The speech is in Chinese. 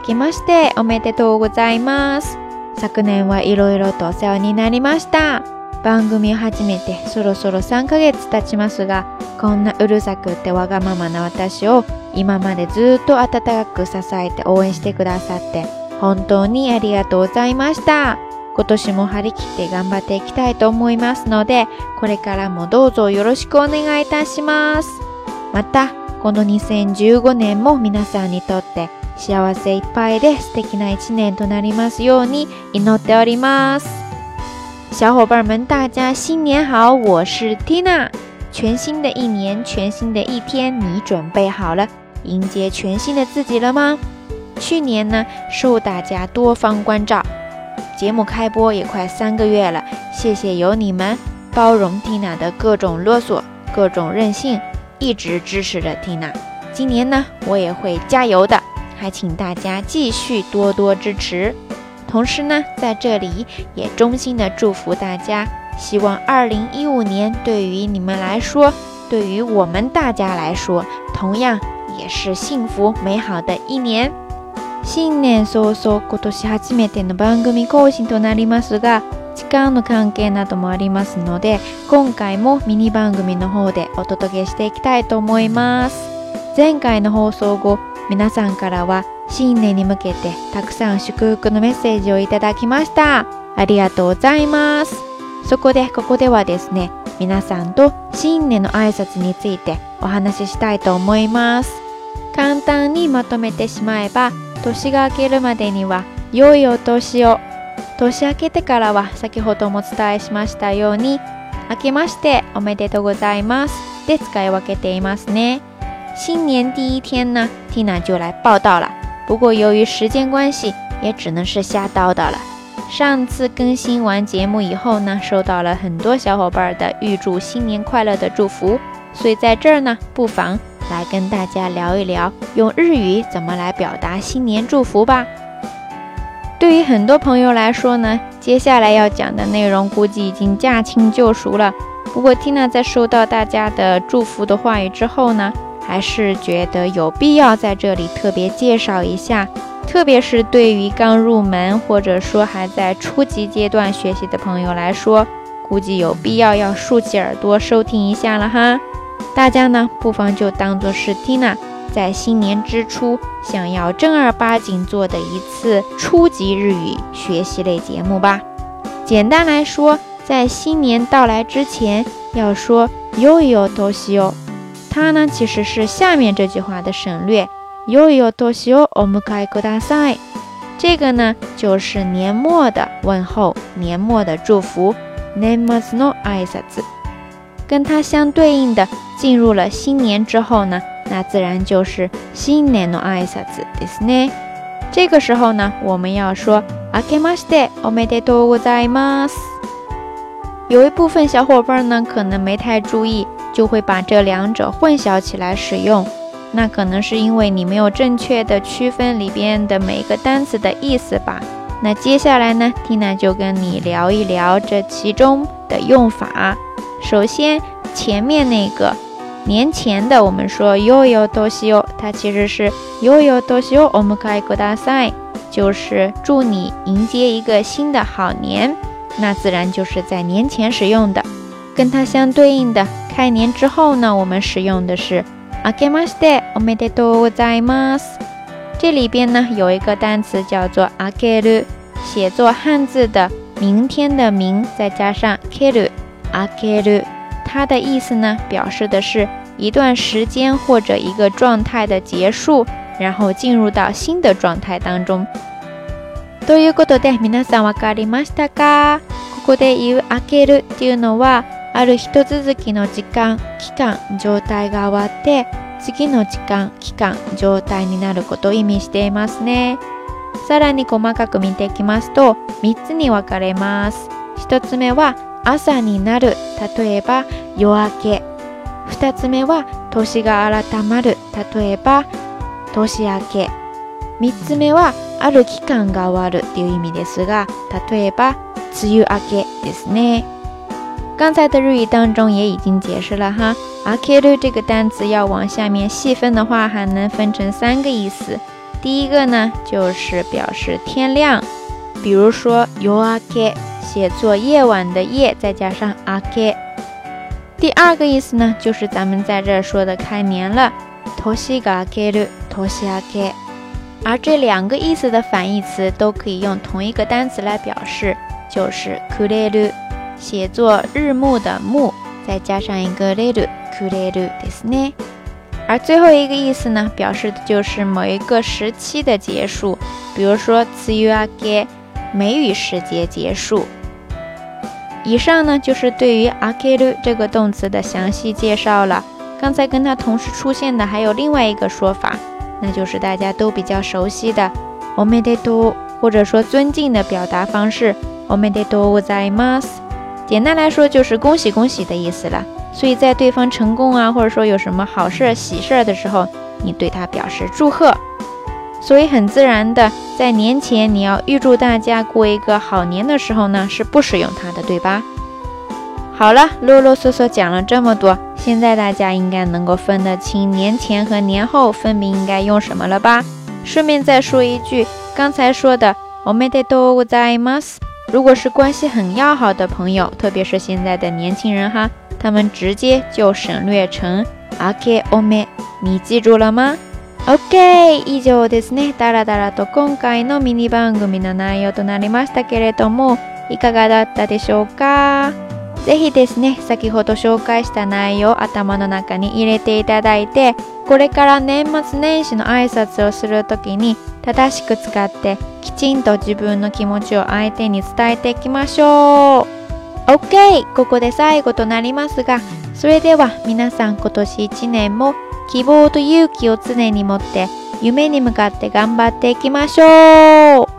明けましておめでとうございます。昨年はいろいろとお世話になりました。番組を始めてそろそろ3ヶ月経ちますが、こんなうるさくってわがままな私を今までずっと温かく支えて応援してくださって本当にありがとうございました。今年も張り切って頑張っていきたいと思いますので、これからもどうぞよろしくお願いいたします。また、この2015年も皆さんにとって幸せいっぱいです。素敵な一年となりますように祈っております。小伙伴们，大家新年好！我是 Tina。全新的一年，全新的一天，你准备好了迎接全新的自己了吗？去年呢，受大家多方关照，节目开播也快三个月了，谢谢有你们包容 Tina 的各种啰嗦、各种任性，一直支持着 Tina。今年呢，我也会加油的。还请大家继续多多支持，同时呢，在这里也衷心的祝福大家，希望二零一五年对于你们来说，对于我们大家来说，同样也是幸福美好的一年。新年早々、今年初めての番組更新となりますが、時間の関係などもありますので、今回もミニ番組の方でお届けしていきたいと思います。前回の放送後。皆さんからは新年に向けてたくさん祝福のメッセージをいただきましたありがとうございますそこでここではですね皆さんと新年の挨拶についてお話ししたいと思います簡単にまとめてしまえば年が明けるまでには良いお年を年明けてからは先ほどもお伝えしましたように明けましておめでとうございますで使い分けていますね新年第一天呢，Tina 就来报道了。不过由于时间关系，也只能是瞎叨叨了。上次更新完节目以后呢，收到了很多小伙伴的预祝新年快乐的祝福，所以在这儿呢，不妨来跟大家聊一聊，用日语怎么来表达新年祝福吧。对于很多朋友来说呢，接下来要讲的内容估计已经驾轻就熟了。不过 Tina 在收到大家的祝福的话语之后呢。还是觉得有必要在这里特别介绍一下，特别是对于刚入门或者说还在初级阶段学习的朋友来说，估计有必要要竖起耳朵收听一下了哈。大家呢不妨就当做是 Tina 在新年之初想要正儿八经做的一次初级日语学习类节目吧。简单来说，在新年到来之前要说 yo yo do yo。它呢，其实是下面这句话的省略。ヨイヨトシオオムカイゴダ这个呢就是年末的问候，年末的祝福。ネマスノア跟它相对应的，进入了新年之后呢，那自然就是新年ノアイですね。这个时候呢，我们要说ア a マシテ o メテトございます。有一部分小伙伴呢，可能没太注意。就会把这两者混淆起来使用，那可能是因为你没有正确的区分里边的每一个单词的意思吧。那接下来呢，n 娜就跟你聊一聊这其中的用法。首先，前面那个年前的，我们说 “yo yo do shi o 它其实是 “yo yo do shi o omu kaigo da sai”，就是祝你迎接一个新的好年，那自然就是在年前使用的。跟它相对应的。开年之后呢，我们使用的是“あけました”。おめでとうございます。这里边呢有一个单词叫做“あける”，写作汉字的“明天”的“明”，再加上“ける”，“ e ける”。它的意思呢，表示的是一段时间或者一个状态的结束，然后进入到新的状态当中。多月过的对，皆さんわかりましたか？ここで言う“開ける”っていうのはある一続きの時間期間状態が終わって次の時間期間状態になることを意味していますねさらに細かく見ていきますと3つに分かれます1つ目は朝になる例えば夜明け2つ目は年が改まる例えば年明け3つ目はある期間が終わるっていう意味ですが例えば梅雨明けですね刚才的日语当中也已经解释了哈 a k i r 这个单词要往下面细分的话，还能分成三个意思。第一个呢，就是表示天亮，比如说 y o a k i 写作夜晚的夜，再加上 a k i 第二个意思呢，就是咱们在这儿说的开年了 t o s h i g a k i r t o s h i g a k i 而这两个意思的反义词都可以用同一个单词来表示，就是 kureru。写作“日暮”的“暮”，再加上一个“雷鲁”，“库 i 鲁”得是呢。而最后一个意思呢，表示的就是某一个时期的结束，比如说“ s y u g a i n 梅雨时节结束。以上呢，就是对于“阿盖 u 这个动词的详细介绍。了，刚才跟它同时出现的还有另外一个说法，那就是大家都比较熟悉的“奥梅德多”，或者说尊敬的表达方式“奥梅德多乌 m a s 简单来说就是恭喜恭喜的意思了，所以在对方成功啊，或者说有什么好事喜事儿的时候，你对他表示祝贺，所以很自然的在年前你要预祝大家过一个好年的时候呢，是不使用它的，对吧？好了，啰啰嗦嗦讲了这么多，现在大家应该能够分得清年前和年后分别应该用什么了吧？顺便再说一句，刚才说的，我们得都在す。如果是关系很要好的朋友，特别是现在的年轻人哈，他们直接就省略成あけおめ。你记住了吗？OK，以上ですね。だらだらと今回のミニ番組の内容となりましたけれども、いかがだったでしょうかぜひですね、先ほど紹介した内容を頭の中に入れていただいて、これから年末年始の挨拶をするときに正しく使ってきちんと自分の気持ちを相手に伝えていきましょう OK ここで最後となりますがそれでは皆さん今年1年も希望と勇気を常に持って夢に向かって頑張っていきましょう